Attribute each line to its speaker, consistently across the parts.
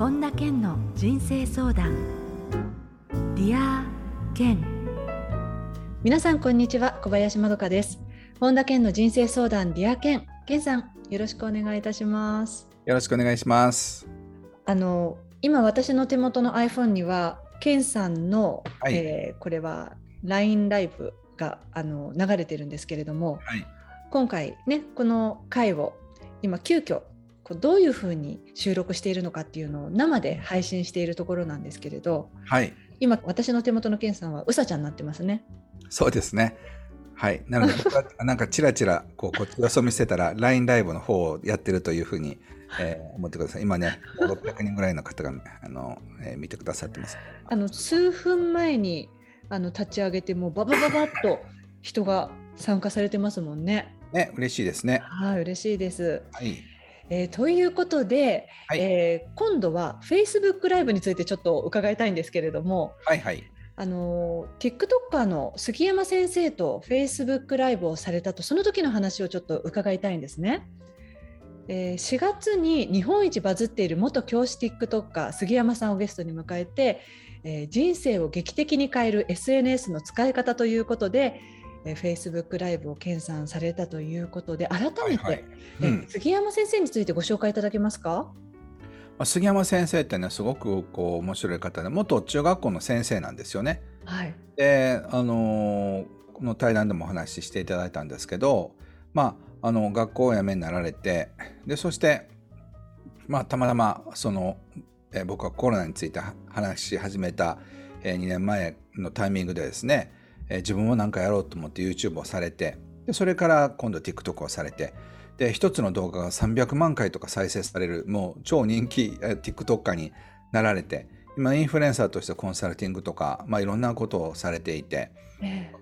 Speaker 1: 本田健の人生相談。ディア健。皆さんこんにちは。小林まどかです。本田健の人生相談ディア健。健さんよろしくお願いいたします。
Speaker 2: よろしくお願いします。
Speaker 1: あの今私の手元の iPhone には健さんの、はい、えー、これは LINE ライブがあの流れてるんですけれども、はい、今回ねこの回を今急遽こうどういうふうに収録しているのかっていうのを生で配信しているところなんですけれど、
Speaker 2: はい、
Speaker 1: 今私の手元のケンさんはうさちゃんになってますね。
Speaker 2: そうですね。はい、なので僕はなんかちらちらこうこっちよそ見してたら LINE ライブの方をやってるというふうに、えー、思ってください。今ね600人ぐらいの方があの、えー、見てくださってます。
Speaker 1: あの数分前にあの立ち上げてもうババババッと人が参加されてますもんね。
Speaker 2: ね嬉しいですね。
Speaker 1: はい、嬉しいです。
Speaker 2: はい。
Speaker 1: えー、ということで、はい、えー、今度は Facebook ライブについてちょっと伺いたいんですけれども、
Speaker 2: はいはい、
Speaker 1: あの TikToker の杉山先生と Facebook ライブをされたとその時の話をちょっと伺いたいんですね。えー、4月に日本一バズっている元教師 TikToker 杉山さんをゲストに迎えて、えー、人生を劇的に変える SNS の使い方ということで、えー、Facebook ライブを研鑽されたということで改めて、はいはい。うん、杉山先生についてご紹介いただけますか？
Speaker 2: 杉山先生ってねすごくこう面白い方で元中学校の先生なんですよね。
Speaker 1: はい、
Speaker 2: であのこの対談でもお話ししていただいたんですけど、まあ、あの学校を辞めになられてでそして、まあ、たまたまその、え僕はコロナについて話し始めた、え2年前のタイミングでですねえ自分も何かやろうと思って YouTube をされてでそれから今度 TikTok をされてで一つの動画が300万回とか再生されるもう超人気 TikToker になられて今インフルエンサーとしてコンサルティングとか、まあ、いろんなことをされていて、え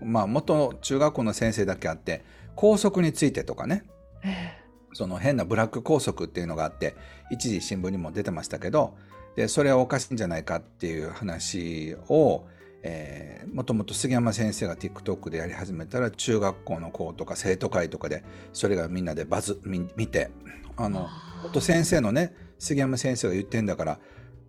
Speaker 2: ー、まあ、元中学校の先生だけあって校則についてとかね、えー、その変なブラック校則っていうのがあって一時新聞にも出てましたけどでそれはおかしいんじゃないかっていう話をえー、もともと杉山先生が TikTok でやり始めたら中学校の子とか生徒会とかでそれがみんなでバズ見てあのと先生のね杉山先生が言ってんだから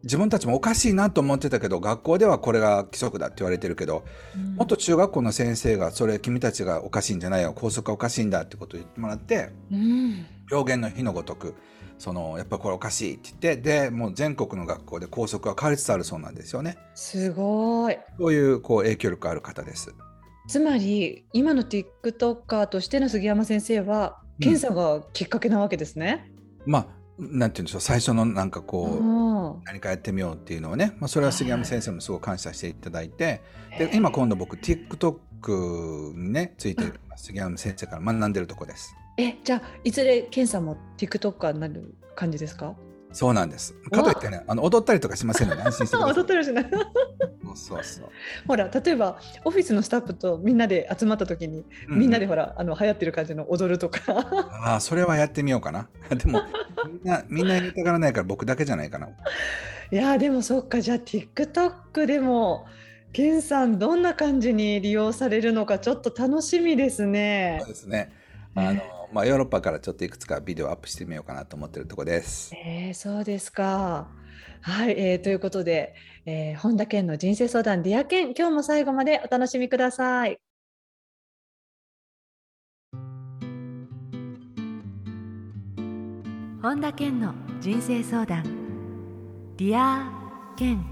Speaker 2: 自分たちもおかしいなと思ってたけど学校ではこれが規則だって言われてるけど、うん、もっと中学校の先生がそれ君たちがおかしいんじゃないよ校則がおかしいんだってことを言ってもらって、うん、表現の日のごとくそのやっぱこれおかしいって言ってでもう全国の学校で校則が変わりつつあるそうなんですよね。
Speaker 1: すごい。
Speaker 2: そういうこう影響力ある方です。
Speaker 1: つまり今の TikToker としての杉山先生は検査がきっかけなわけですね。
Speaker 2: うん、まあなんて言うんでしょう最初のなんかこう何かやってみようっていうのはね、まあ、それは杉山先生もすごく感謝していただいて、で今今度僕 TikTok にねついて杉山先生から学んでるとこです。
Speaker 1: えじゃあいずれケンさんも TikToker になる感じですか？
Speaker 2: そうなんです。かといってね、あの踊ったりとかしませんので、安心してください。
Speaker 1: 踊ったりしない。
Speaker 2: そうそう
Speaker 1: ほら、例えばオフィスのスタッフとみんなで集まった時に、うん、みんなでほら、あの流行ってる感じの踊るとか。
Speaker 2: ああ、それはやってみようかな。でも、みんな、みんなやりたがらないから、僕だけじゃないかな。
Speaker 1: いや、でも、そっか、じゃあ、TikTok でも。ケンさん、どんな感じに利用されるのか、ちょっと楽しみですね。
Speaker 2: そうですね。あの。まあ、ヨーロッパからちょっといくつかビデオアップしてみようかなと思ってるとこです。
Speaker 1: えー、そうですか。はい、えー、ということで、えー、本田健の人生相談ディア健今日も最後までお楽しみください。本田健の人生相談ディア健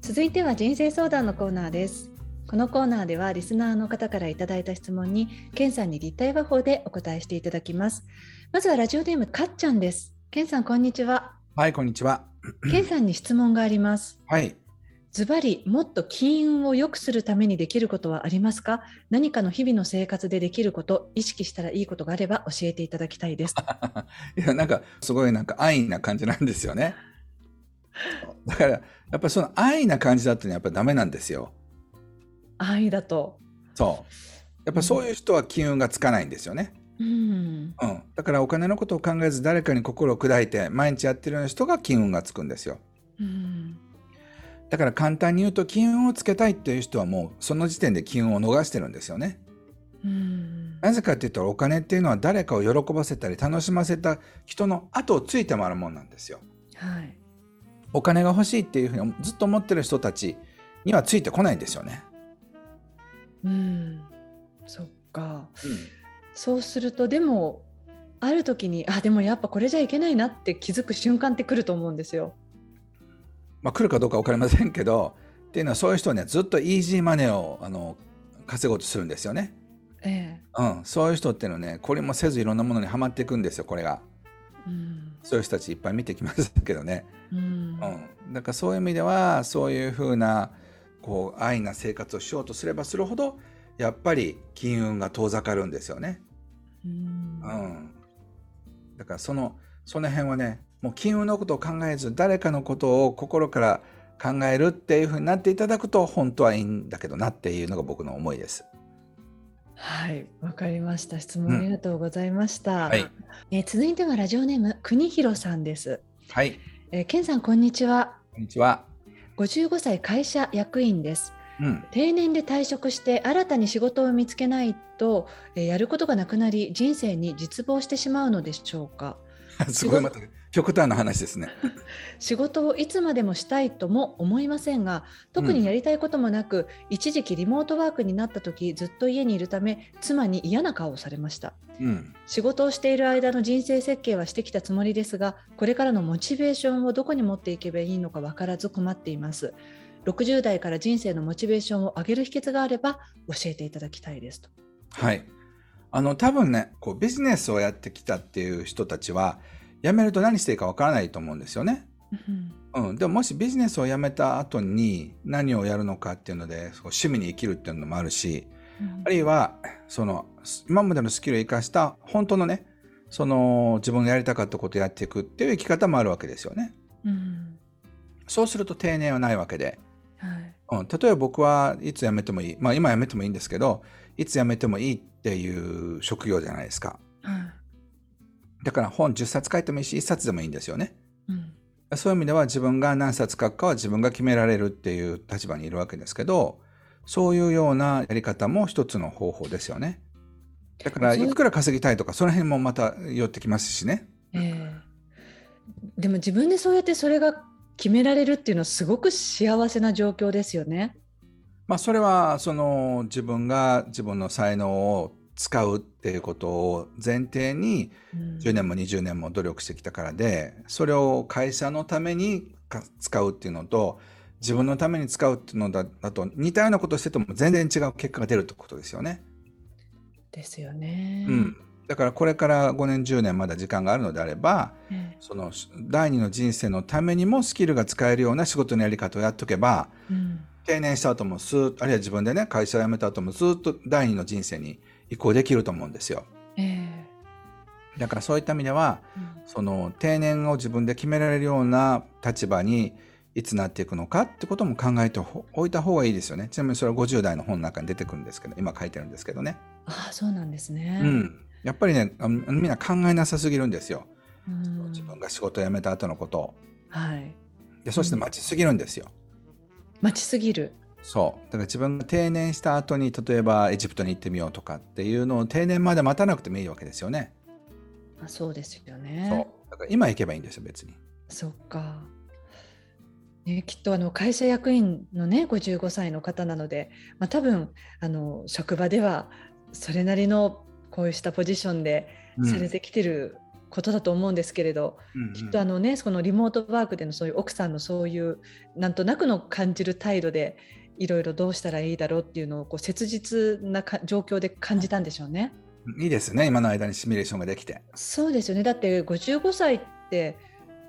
Speaker 1: 続いては人生相談のコーナーです。このコーナーではリスナーの方からいただいた質問にケンさんに立体話法でお答えしていただきます。まずはラジオネームかっちゃんです。ケンさんこんにちは。
Speaker 2: はいこんにちは。
Speaker 1: ケンさんに質問があります。
Speaker 2: はい。
Speaker 1: ズバリもっと金運を良くするためにできることはありますか？何かの日々の生活でできること意識したらいいことがあれば教えていただきたいです。
Speaker 2: いやなんかすごいなんか安易な感じなんですよね。だからやっぱりその安易な感じだとやっぱりダメなんですよ
Speaker 1: 安易だと。
Speaker 2: そう。やっぱそういう人は金運がつかないんですよね、
Speaker 1: うん、
Speaker 2: うん、だからお金のことを考えず誰かに心を砕いて毎日やってるような人が金運がつくんですよ、
Speaker 1: うん、
Speaker 2: だから簡単に言うと金運をつけたいっていう人はもうその時点で金運を逃してるんですよね、
Speaker 1: うん、
Speaker 2: なぜかっていうとお金っていうのは誰かを喜ばせたり楽しませた人の後をついて回るもんなんですよ。
Speaker 1: はい。
Speaker 2: お金が欲しいっていうふうにずっと思ってる人たちにはついてこないんですよね。
Speaker 1: うん。そっか。そうするとでもある時にあでもやっぱこれじゃいけないなって気づく瞬間って来ると思うんですよ。
Speaker 2: まあ、来るかどうか分かりませんけどっていうのはそういう人はねずっとイージーマネーをあの稼ごうとするんですよね。
Speaker 1: え
Speaker 2: うん、そういう人っていうのはねこれもせずいろんなものにはまっていくんですよこれが。
Speaker 1: え。うん。
Speaker 2: そういう人たちいっぱい見てきましたけどね。
Speaker 1: うん。
Speaker 2: うん、だからそういう意味ではそういうふうなこう安易な生活をしようとすればするほどやっぱり金運が遠ざかるんですよね。
Speaker 1: うん
Speaker 2: うん、だからそのその辺はねもう金運のことを考えず誰かのことを心から考えるっていうふうになっていただくと本当はいいんだけどなっていうのが僕の思いです。
Speaker 1: はい、わかりました。質問ありがとうございました。
Speaker 2: はい、
Speaker 1: えー続いてはラジオネーム国広さんです。
Speaker 2: はい、
Speaker 1: えー、ケンさんこんにちは。
Speaker 2: こんにちは。
Speaker 1: 55歳会社役員です。
Speaker 2: うん、
Speaker 1: 定年で退職して新たに仕事を見つけないと、えーやることがなくなり人生に実望してしまうのでしょうか？
Speaker 2: すごいまた極端な話ですね。
Speaker 1: 仕事をいつまでもしたいとも思いませんが特にやりたいこともなく、一時期リモートワークになった時ずっと家にいるため妻に嫌な顔をされました。
Speaker 2: うん、
Speaker 1: 仕事をしている間の人生設計はしてきたつもりですがこれからのモチベーションをどこに持っていけばいいのか分からず困っています。60代から人生のモチベーションを上げる秘訣があれば教えていただきたいですと。
Speaker 2: はい。あの多分ねこうビジネスをやってきたっていう人たちは辞めると何していいかわからないと思うんですよね。うん、でももしビジネスを辞めた後に何をやるのかっていうので趣味に生きるっていうのもあるしあるいはその今までのスキルを生かした本当のねその自分がやりたかったことをやっていくっていう生き方もあるわけですよね。
Speaker 1: うん。
Speaker 2: そうすると定年はないわけで、
Speaker 1: はい。
Speaker 2: うん、例えば僕はいつ辞めてもいい。まあ今辞めてもいいんですけどいつ辞めてもいいっていう職業じゃないですか。
Speaker 1: はい
Speaker 2: だから本10冊書いてもいいし1冊でもいいんですよね。
Speaker 1: うん
Speaker 2: そういう意味では自分が何冊書くかは自分が決められるっていう立場にいるわけですけどそういうようなやり方も一つの方法ですよね。だからいくら稼ぎたいとかその辺もまた寄ってきますしね。
Speaker 1: ええでも自分でそうやってそれが決められるっていうのはすごく幸せな状況ですよね。
Speaker 2: まあそれはその自分が自分の才能を使うっていうことを前提に
Speaker 1: うん
Speaker 2: 10年も20年も努力してきたからでそれを会社のためにか使うっていうのと自分のために使うっていうのだだと似たようなことをしてても全然違う結果が出るってことですよね。
Speaker 1: ですよね。
Speaker 2: うん、だからこれから5年10年まだ時間があるのであれば
Speaker 1: え
Speaker 2: その第二の人生のためにもスキルが使えるような仕事のやり方をやっとけば
Speaker 1: えうん
Speaker 2: 定年した後もスーッとあるいは自分でね会社を辞めた後もずっと第二の人生に移行できると思うんですよ。
Speaker 1: え
Speaker 2: だからそういった意味では
Speaker 1: えうん
Speaker 2: その定年を自分で決められるような立場にいつなっていくのかってことも考えておいた方がいいですよね。ちなみにそれは50代の本の中に出てくるんですけど今書いてるんですけどね。
Speaker 1: ああそうなんですね。
Speaker 2: うん、やっぱりねみんな考えなさすぎるんですよ。
Speaker 1: うん
Speaker 2: 自分が仕事を辞めた後のことを
Speaker 1: はい。
Speaker 2: でそして待ちすぎるんですよ。
Speaker 1: 待ちすぎる。
Speaker 2: そうだから自分が定年した後に例えばエジプトに行ってみようとかっていうのを定年まで待たなくてもいいわけですよね。
Speaker 1: あそうですよね。
Speaker 2: そうだから今行けばいいんですよ別に。
Speaker 1: そっか。ね、きっとあの会社役員のね55歳の方なので、まあ、多分あの職場ではそれなりのこうしたポジションで
Speaker 2: うん
Speaker 1: されてきてることだと思うんですけれど、
Speaker 2: うんうん
Speaker 1: きっとあのねそのリモートワークでのそういう奥さんのそういうなんとなくの感じる態度でいろいろどうしたらいいだろうっていうのをこう切実なか状況で感じたんでしょうね。
Speaker 2: いいですね今の間にシミュレーションができて。
Speaker 1: そうですよねだって55歳って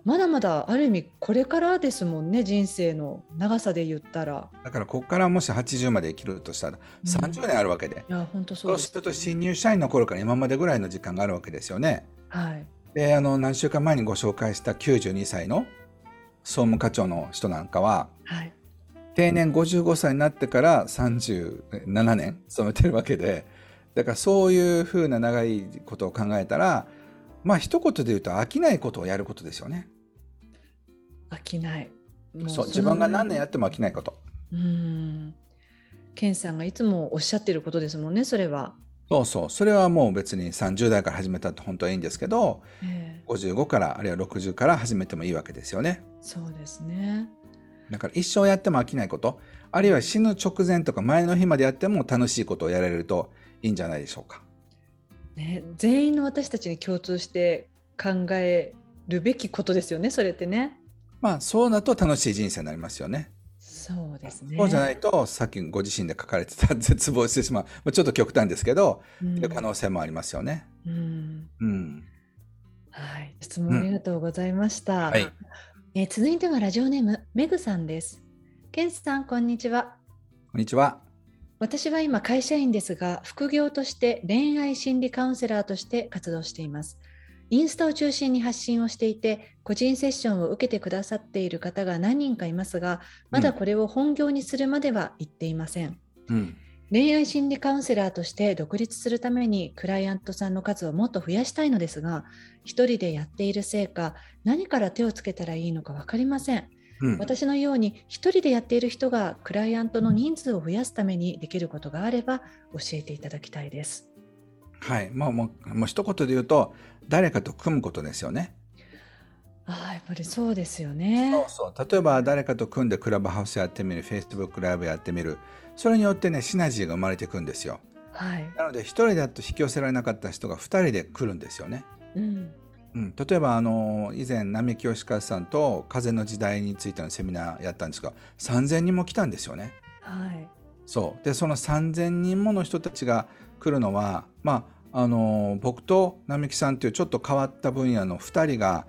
Speaker 1: まだまだある意味これからですもんね人生の長さで言ったら。
Speaker 2: だからここからもし80まで生きるとしたら
Speaker 1: うん
Speaker 2: 30年あるわけで、
Speaker 1: いや本当そ
Speaker 2: そうう
Speaker 1: です
Speaker 2: すると新入社員の頃から今までぐらいの時間があるわけですよね。
Speaker 1: はい。
Speaker 2: であの何週間前にご紹介した92歳の総務課長の人なんかは
Speaker 1: はい。
Speaker 2: 定年55歳になってから37年勤めてるわけでだからそういうふうな長いことを考えたらまあ一言で言うと飽きないことをやることですよね。
Speaker 1: 飽きない。も
Speaker 2: そう
Speaker 1: の
Speaker 2: 自分が何年やっても飽きないこと。
Speaker 1: うん。ケンさんがいつもおっしゃってることですもんねそれは。
Speaker 2: そうそうそれはもう別に30代から始めたって本当はいいんですけど
Speaker 1: え
Speaker 2: 55からあるいは60から始めてもいいわけですよね。
Speaker 1: そうですね。
Speaker 2: だから一生やっても飽きないことあるいは死ぬ直前とか前の日までやっても楽しいことをやられるといいんじゃないでしょうか。
Speaker 1: ね、全員の私たちに共通して考えるべきことですよねそれってね。
Speaker 2: まあそうだと楽しい人生になりますよね。
Speaker 1: そうですね。
Speaker 2: そうじゃないとさっきご自身で書かれてた絶望してしまうちょっと極端ですけど、うん、いう可能性もありますよね。うん、
Speaker 1: うん、はい、質問ありがとうございました。うん、はい、えー、続いてはラジオネームメグさんです。ケンスさんこんにちは。
Speaker 2: こんにちは。
Speaker 1: 私は今会社員ですが、副業として恋愛心理カウンセラーとして活動しています。インスタを中心に発信をしていて、個人セッションを受けてくださっている方が何人かいますが、まだこれを本業にするまでは言っていません。うん、恋愛心理カウンセラーとして独立するためにクライアントさんの数をもっと増やしたいのですが、一人でやっているせいか、何から手をつけたらいいのか分かりません。うん、私のように一人でやっている人がクライアントの人数を増やすためにできることがあれば教えていただきたいです。
Speaker 2: はい、まあ、もうもう一言で言うと誰かと組むことですよね。
Speaker 1: あやっぱりそうですよね。
Speaker 2: そうそう例えば誰かと組んでクラブハウスやってみる、フェイスブックライブやってみる、それによってねシナジーが生まれていくんですよ。はい、なので一人だと引き寄せられなかった人が二人で来るんですよね。うん、うん、例えばあの以前並木義和さんと風の時代についてのセミナーやったんですが3,000人も来たんですよね。はい、そうでその3,000人もの人たちが来るのは、まあ、あの僕と並木さんというちょっと変わった分野の2人が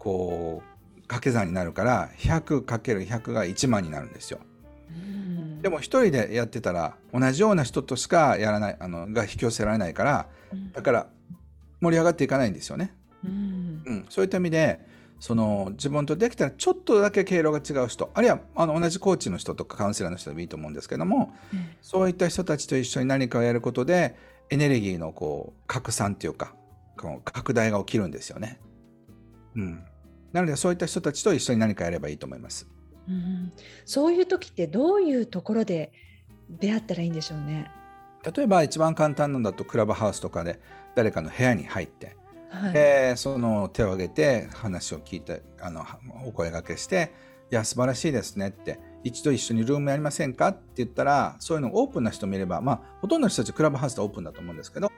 Speaker 2: こう掛け算になるから 100×100 が1万になるんですよ。でも一人でやってたら同じような人としかやらないあのが引き寄せられないからだから盛り上がっていかないんですよね。うん、うん、そういった意味でその自分とできたらちょっとだけ経路が違う人あるいはあの同じコーチの人とかカウンセラーの人でもいいと思うんですけども、うん、そういった人たちと一緒に何かをやることでエネルギーのこう拡散っていうか拡大が起きるんですよね。うん、なのでそういった人たちと一緒に何かやればいいと思います。
Speaker 1: うん、そういう時ってどういうところで出会ったらいいんでしょうね。
Speaker 2: 例えば一番簡単なんだとクラブハウスとかで誰かの部屋に入ってはい、でその手を挙げて話を聞いてあのお声がけして「いや素晴らしいですね」って「一度一緒にルームやりませんか?」って言ったらそういうのオープンな人もいればまあほとんどの人たちクラブハウスでオープンだと思うんですけど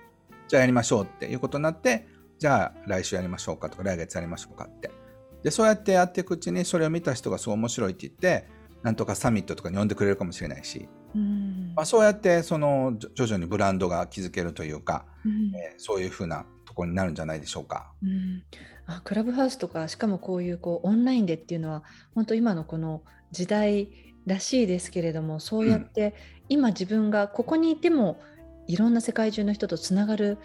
Speaker 2: じゃあやりましょうっていうことになってじゃあ来週やりましょうかとか来月やりましょうかってでそうやってやっていくうちにそれを見た人がすごい面白いって言ってなんとかサミットとかに呼んでくれるかもしれないし、うんまあ、そうやってその徐々にブランドが築けるというか、うん、えー、そういうふうなところになるんじゃないでしょうか。うん、
Speaker 1: あクラブハウスとかしかもこういうこうオンラインでっていうのは本当今のこの時代らしいですけれどもそうやって今自分がここにいてもいろんな世界中の人とつながる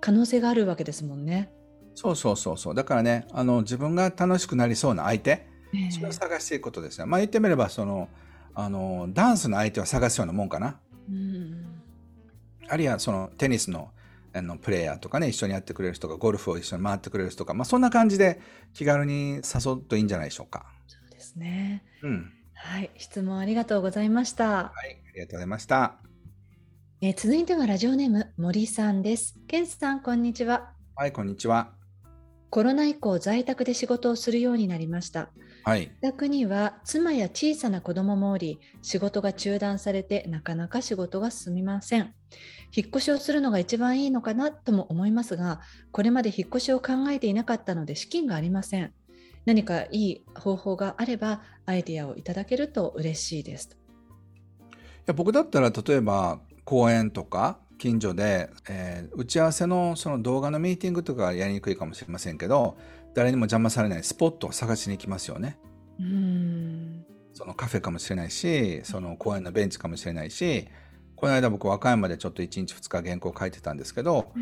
Speaker 1: 可能性があるわけですもんね。
Speaker 2: そうそうそうそうだからねあの自分が楽しくなりそうな相手、えー、それを探していくことですね。まあ言ってみればそのあのダンスの相手を探すようなもんかな。うん、あるいはそのテニスのあのプレイヤーとかね一緒にやってくれる人がゴルフを一緒に回ってくれる人とか、まあ、そんな感じで気軽に誘うといいんじゃないでしょうか。
Speaker 1: そうですね、うん、はい質問ありがとうございました。はい
Speaker 2: ありがとうございました。
Speaker 1: えー、続いてはラジオネーム森さんです。ケンスさんこんにちは。
Speaker 2: はいこんにちは。
Speaker 1: コロナ以降在宅で仕事をするようになりました。はい、自宅には妻や小さな子供もおり仕事が中断されてなかなか仕事が進みません。引っ越しをするのが一番いいのかなとも思いますがこれまで引っ越しを考えていなかったので資金がありません。何かいい方法があればアイディアをいただけると嬉しいです。い
Speaker 2: や僕だったら例えば公園とか近所で、えー、打ち合わせのその動画のミーティングとかやりにくいかもしれませんけど誰にも邪魔されないスポットを探しに行きますよね。うん。そのカフェかもしれないしその公園のベンチかもしれないしこの間僕和歌山でちょっと1日2日原稿書いてたんですけど、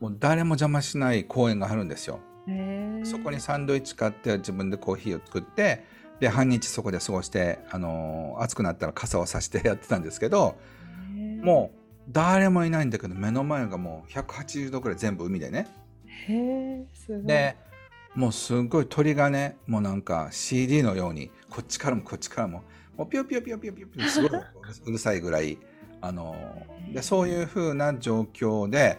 Speaker 2: もう誰も邪魔しない公園があるんですよ。そこにサンドイッチ買って自分でコーヒーを作ってで半日そこで過ごしてあの暑くなったら傘をさしてやってたんですけどもう誰もいないんだけど目の前がもう180度ぐらい全部海でね。へすごい。でもうすごい鳥がねもうなんか CD のようにこっちからもこっちからももうピヨピヨピヨピヨピヨピヨすごい うるさいぐらいあのでそういうふうな状況で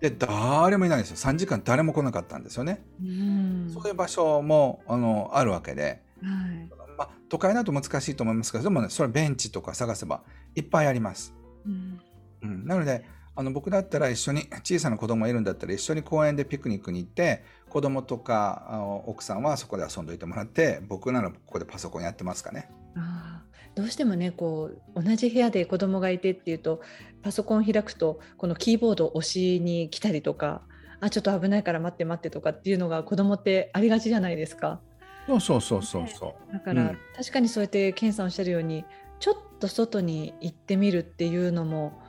Speaker 2: で誰もいないんですよ。3時間誰も来なかったんですよね。そういう場所もあのあるわけで、
Speaker 1: はい。
Speaker 2: まあ、都会だと難しいと思いますけどでもねそれはベンチとか探せばいっぱいあります。
Speaker 1: うん
Speaker 2: うん、なのであの僕だったら一緒に小さな子供がいるんだったら一緒に公園でピクニックに行って子供とか奥さんはそこで遊んどいてもらって僕ならここでパソコンやってますかね。
Speaker 1: あー。どうしてもねこう同じ部屋で子供がいてっていうとパソコン開くとこのキーボードを押しに来たりとかあちょっと危ないから待って待ってとかっていうのが子供ってありがちじゃないですか。
Speaker 2: そうそうそうそうそう。
Speaker 1: だから、
Speaker 2: うん。
Speaker 1: 確かにそうやって健さんおっしゃるようにちょっと外に行ってみるっていうのも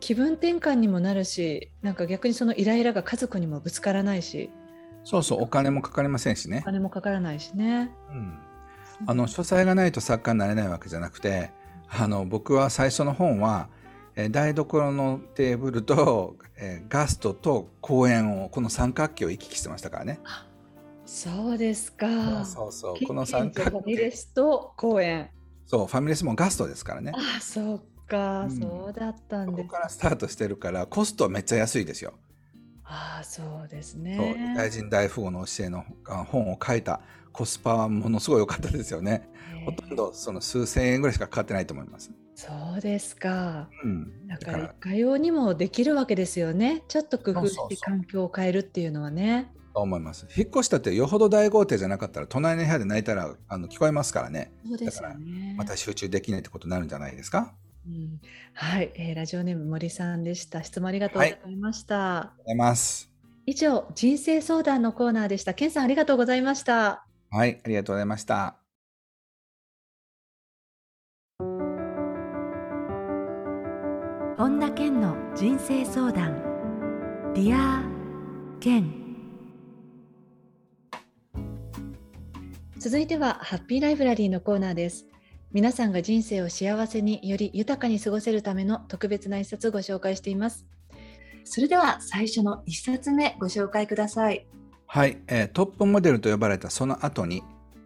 Speaker 1: 気分転換にもなるしなんか逆にそのイライラが家族にもぶつからないし
Speaker 2: そうそうお金もかかりませんしね
Speaker 1: お。金もかからないしね。
Speaker 2: うんあの書斎がないと作家になれないわけじゃなくてあの僕は最初の本は、えー台所のテーブルと、えーガストと公園をこの三角形を行き来してましたからね。
Speaker 1: そうですか。
Speaker 2: そうそうこの三
Speaker 1: と
Speaker 2: 角形
Speaker 1: ファミレスと公園。
Speaker 2: そうファミレスもガストですからね。
Speaker 1: あ、そうか、
Speaker 2: うん
Speaker 1: そうだったんです。
Speaker 2: そこからスタートしてるからコストはめっちゃ安いですよ。
Speaker 1: あ、そうです
Speaker 2: そう
Speaker 1: ね。
Speaker 2: 大臣大富豪の教えのあ本を書いたコスパはものすごい良かったですよね。ほとんどその数千円ぐらいしかかかってないと思います。
Speaker 1: そうですか。
Speaker 2: うん、
Speaker 1: だか
Speaker 2: ら
Speaker 1: かようにもできるわけですよね。ちょっと工夫
Speaker 2: そうそうそう
Speaker 1: して環境を変えるっていうのはね。
Speaker 2: と思います。引っ越したってよほど大豪邸じゃなかったら隣の部屋で泣いたらあの聞こえますからね。
Speaker 1: そうですよね。
Speaker 2: また集中できないってことになるんじゃないですか。
Speaker 1: うん、はい、えーラジオネーム森さんでした。質問ありがとうございました。
Speaker 2: ありがとうございます。
Speaker 1: 以上、人生相談のコーナーでした。ケンさんありがとうございました。
Speaker 2: はい、ありがとうございました。
Speaker 1: 本田健の人生相談ディア健続いてはハッピーライブラリーのコーナーです皆さんが人生を幸せにより豊かに過ごせるための特別な一冊をご紹介しています。それでは最初の一冊目ご紹介ください。
Speaker 2: はい、えートップモデルと呼ばれたその後に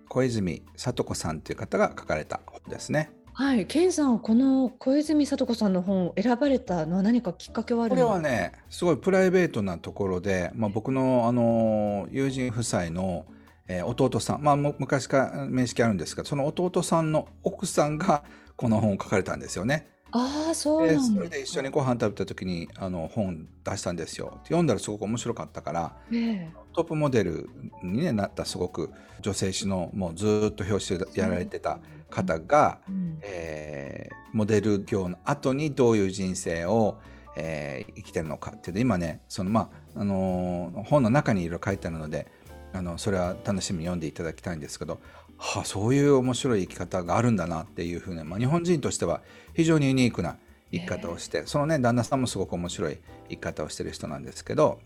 Speaker 2: 小泉里子さんという方が書かれた本ですね。
Speaker 1: はい、ケンさんこの小泉里子さんの本を選ばれたのは何かきっかけはある
Speaker 2: これはね、すごいプライベートなところで、まあ、僕の、あの友人夫妻の、えー弟さん、まあ、む昔から面識あるんですが、その弟さんの奥さんがこの本を書かれたんですよね。
Speaker 1: ああそう
Speaker 2: で
Speaker 1: なんだ
Speaker 2: それで一緒にご飯食べた時にあの本出したんですよ。読んだらすごく面白かったから、
Speaker 1: ええ
Speaker 2: トップモデルに、ね、なったすごく女性誌のもうずーっと表紙でやられてた方が、
Speaker 1: うん
Speaker 2: えーモデル業の後にどういう人生を、えー生きてるのかっていうの今ねその、まああのー本の中にいろいろ書いてあるのであのそれは楽しみに読んでいただきたいんですけど、はあ、そういう面白い生き方があるんだなっていうふうに、まあ、日本人としては非常にユニークな生き方をして、そのね旦那さんもすごく面白い生き方をしてる人なんですけど、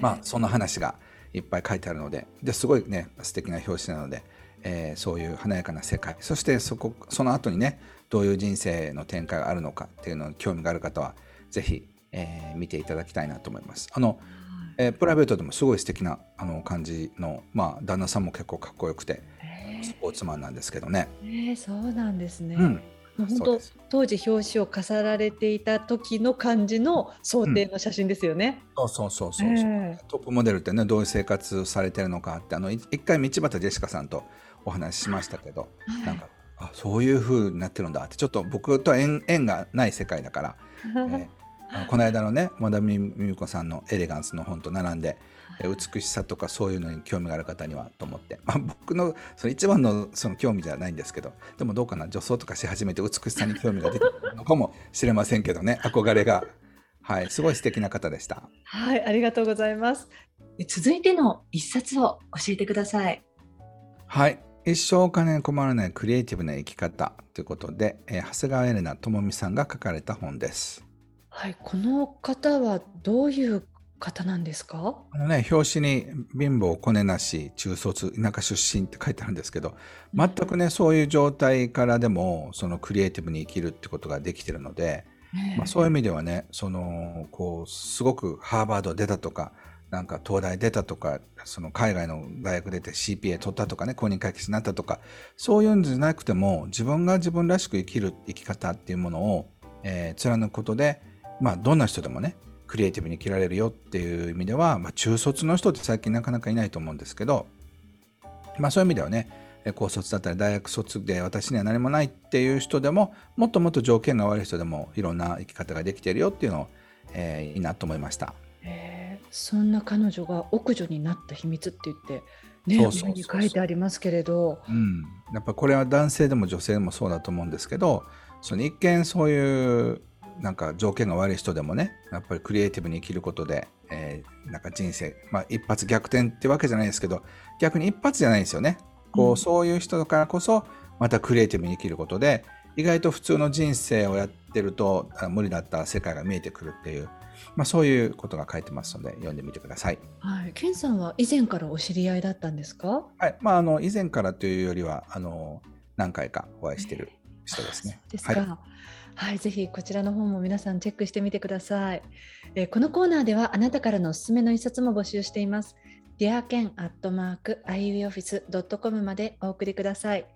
Speaker 2: まあその話がいっぱい書いてあるのでですごいね素敵な表紙なので、えーそういう華やかな世界そしてそこその後にねどういう人生の展開があるのかっていうのに興味がある方はぜひ、えー見ていただきたいなと思います。あのえープライベートでもすごい素敵なあの感じの、まあ、旦那さんも結構かっこよくて
Speaker 1: へ
Speaker 2: スポーツマンなんですけどね。
Speaker 1: ええそうなんですね。
Speaker 2: うん、
Speaker 1: 本当当時表紙を飾られていた時の感じの想定の写真ですよね。
Speaker 2: そうそうそうそうそう、
Speaker 1: え
Speaker 2: トップモデルってねどういう生活をされてるのかってあのい一回道端ジェシカさんとお話ししましたけど、
Speaker 1: はい。
Speaker 2: なんかあそういう風になってるんだってちょっと僕とは縁縁がない世界だから、えーこの間のね和田美美子さんの「エレガンス」の本と並んで、えー美しさとかそういうのに興味がある方にはと思って、まあ、僕のその一番のその興味じゃないんですけどでもどうかな女装とかし始めて美しさに興味が出てくるのかもしれませんけどね憧れが。はい、すごい素敵な方でした。
Speaker 1: はい、ありがとうございます。続いての一冊を教えてください。
Speaker 2: はい。一生お金に困らないクリエイティブな生き方ということで、えー長谷川エレナ智美さんが書かれた本です。
Speaker 1: はい、この方はどういう方なんですか？
Speaker 2: あのね、表紙に貧乏、コネなし、中卒、田舎出身って書いてあるんですけど、全くね、そういう状態からでも、そのクリエイティブに生きるってことができてるので、まあ、そういう意味ではね、その、こう、すごくハーバード出たとか、なんか東大出たとか、その海外の大学出て CPA 取ったとかね、公認会計士になったとか、そういうんじゃなくても、自分が自分らしく生きる生き方っていうものを、えー貫くことで、まあ、どんな人でもね、クリエイティブに生きられるよっていう意味では、まあ、中卒の人って最近なかなかいないと思うんですけど、まあ、そういう意味ではね高卒だったり大学卒で私には何もないっていう人でももっともっと条件が悪い人でもいろんな生き方ができてるよっていうのを、えー、いいなと思いました。
Speaker 1: えー、そんな彼女が奥女になった秘密って言ってね、そうそうに書いてありますけれど、
Speaker 2: うん、やっぱこれは男性でも女性でもそうだと思うんですけどその一見そういうなんか条件が悪い人でもねやっぱりクリエイティブに生きることで、えー、なんか人生、まあ、一発逆転ってわけじゃないですけど逆に一発じゃないんですよねこう、うん、そういう人だからこそまたクリエイティブに生きることで意外と普通の人生をやってると無理だった世界が見えてくるっていう、まあ、そういうことが書いてますので読んでみてください。
Speaker 1: はい、ケンさんは以前からお知り合いだったんですか？
Speaker 2: はい、まああの以前からというよりはあの何回かお会いしている人ですね。
Speaker 1: ですか。はいはい、ぜひこちらの方も皆さんチェックしてみてください。えー、このコーナーではあなたからのおすすめの一冊も募集しています。dearken.ioffice.com までお送りください。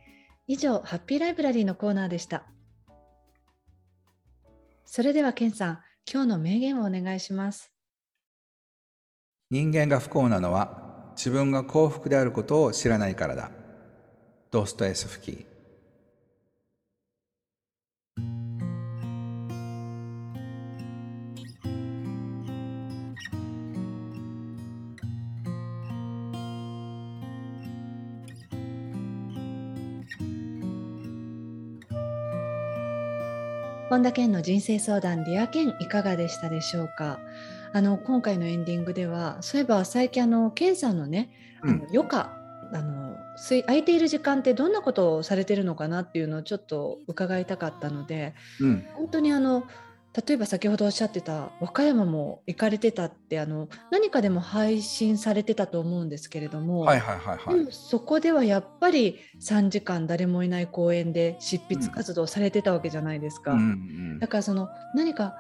Speaker 1: 以上、ハッピーライブラリーのコーナーでした。それでは、ケンさん、今日の名言をお願いします。
Speaker 2: 人間が不幸なのは自分が幸福であることを知らないからだ。ドストエスフキー。
Speaker 1: 本田健の人生相談ディア健いかがでしたでしょうか？あの今回のエンディングではそういえば最近あの健さんのね、あの余暇あの空いている時間ってどんなことをされてるのかなっていうのをちょっと伺いたかったので、うん、本当にあの例えば先ほどおっしゃってた和歌山も行かれてたってあの何かでも配信されてたと思うんですけれども、はいはいはいはい、そこではやっぱり3時間誰もいない公園で執筆活動されてたわけじゃないですか。うんうん、だからその何か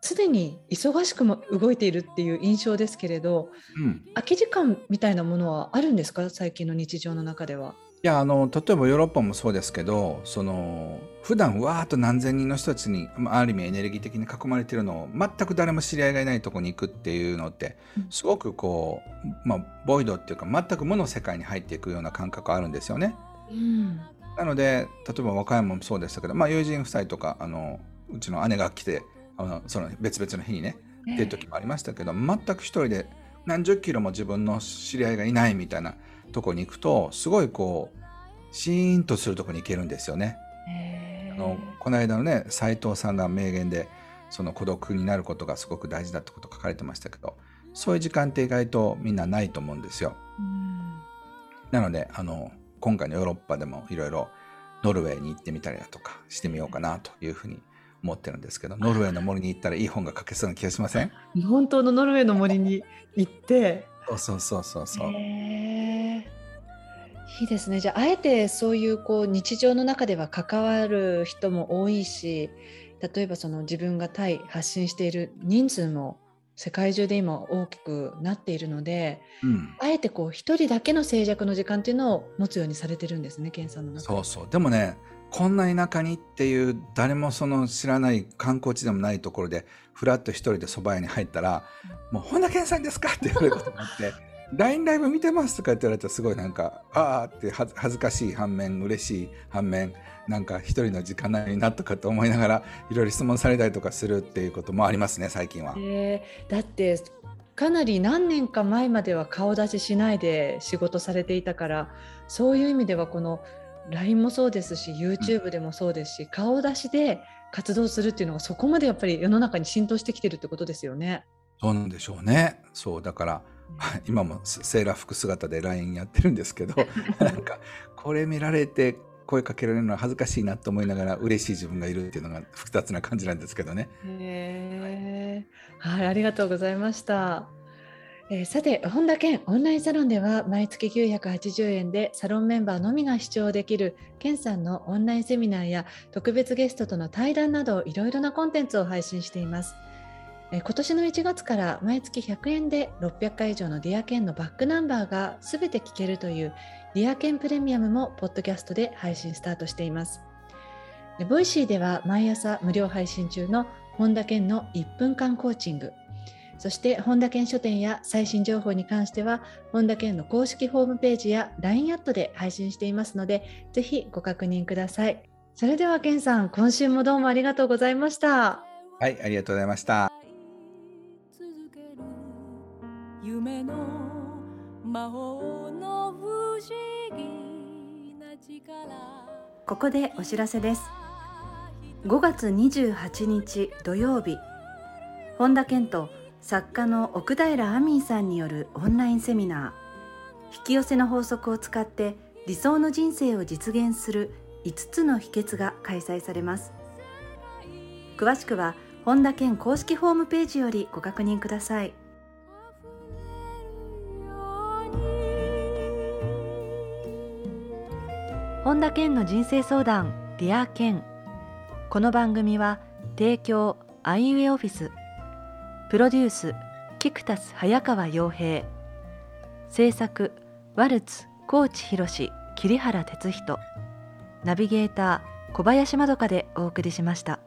Speaker 1: 常に忙しくも動いているっていう印象ですけれど、うん、空き時間みたいなものはあるんですか？最近の日常の中では。
Speaker 2: いやあの例えばヨーロッパもそうですけどその普段わーっと何千人の人たちにある意味エネルギー的に囲まれてるのを全く誰も知り合いがいないとこに行くっていうのってすごくこう、まあ、ボイドっていうか全く無の世界に入っていくような感覚あるんですよね。うん、なので例えば和歌山もそうでしたけど、まあ、友人夫妻とかあのうちの姉が来てあのその別々の日にねっていう時もありましたけど、全く一人で何十キロも自分の知り合いがいないみたいなとこに行くとすごいこうシーンとするとこに行けるんですよね。あのこの間のね斎藤さんが名言でその孤独になることがすごく大事だってこと書かれてましたけどそういう時間って意外とみんなないと思うんですよ。なのであの今回のヨーロッパでもいろいろノルウェーに行ってみたりだとかしてみようかなというふうに思ってるんですけどノルウェーの森に行ったらいい本が書けそうな気がしません？
Speaker 1: 本当のノルウェーの森に行って
Speaker 2: そうそうそうそうそう。
Speaker 1: いいですね。じゃあ、あえてそういうこう日常の中では関わる人も多いし、例えばその自分が対発信している人数も世界中で今大きくなっているので、うん、あえてこう一人だけの静寂の時間っていうのを持つようにされてるんですね、健さんの中
Speaker 2: そうそう。でもね、こんな田舎にっていう誰もその知らない観光地でもないところでふらっと一人で蕎麦屋に入ったら「もう本田健さんですか?」って言われることがあって LINE ライブ見てます？とかって言われたらすごいなんかああって恥ずかしい反面嬉しい反面なんか一人の時間ないなとかと思いながらいろいろ質問されたりとかするっていうこともありますね最近は。
Speaker 1: えー、だってかなり何年か前までは顔出ししないで仕事されていたからそういう意味ではこの LINE もそうですし YouTube でもそうですし、うん、顔出しで活動するっていうのがそこまでやっぱり世の中に浸透してきてるってことですよね。
Speaker 2: そうなんでしょうね。そうだから 今もセーラー服姿で LINE やってるんですけど なんかこれ見られて声かけられるのは恥ずかしいなと思いながら嬉しい自分がいるっていうのが複雑な感じなんですけどね。
Speaker 1: へはい、ありがとうございました。えー、さて本田健オンラインサロンでは毎月980円でサロンメンバーのみが視聴できる健さんのオンラインセミナーや特別ゲストとの対談などいろいろなコンテンツを配信しています。今年の1月から毎月100円で600回以上のディアケンのバックナンバーがすべて聞けるというディアケンプレミアムもポッドキャストで配信スタートしています。ボイシーでは毎朝無料配信中の本田健の1分間コーチング。そして本田健書店や最新情報に関しては本田健の公式ホームページや LINE アットで配信していますのでぜひご確認くださいそれでは健さん今週もどうもありがとうございました
Speaker 2: はいありがとうございました夢の魔法の不思
Speaker 1: 議な力。ここでお知らせです。5月28日土曜日。本田健と作家の奥平亜美さんによるオンラインセミナー。引き寄せの法則を使って理想の人生を実現する5つの秘訣が開催されます。詳しくは本田健公式ホームページよりご確認ください。本田健の人生相談ディア健この番組は提供アイウェイオフィス。プロデュースキクタス早川洋平。制作ワルツ高知博桐原哲人。ナビゲーター小林まどかでお送りしました。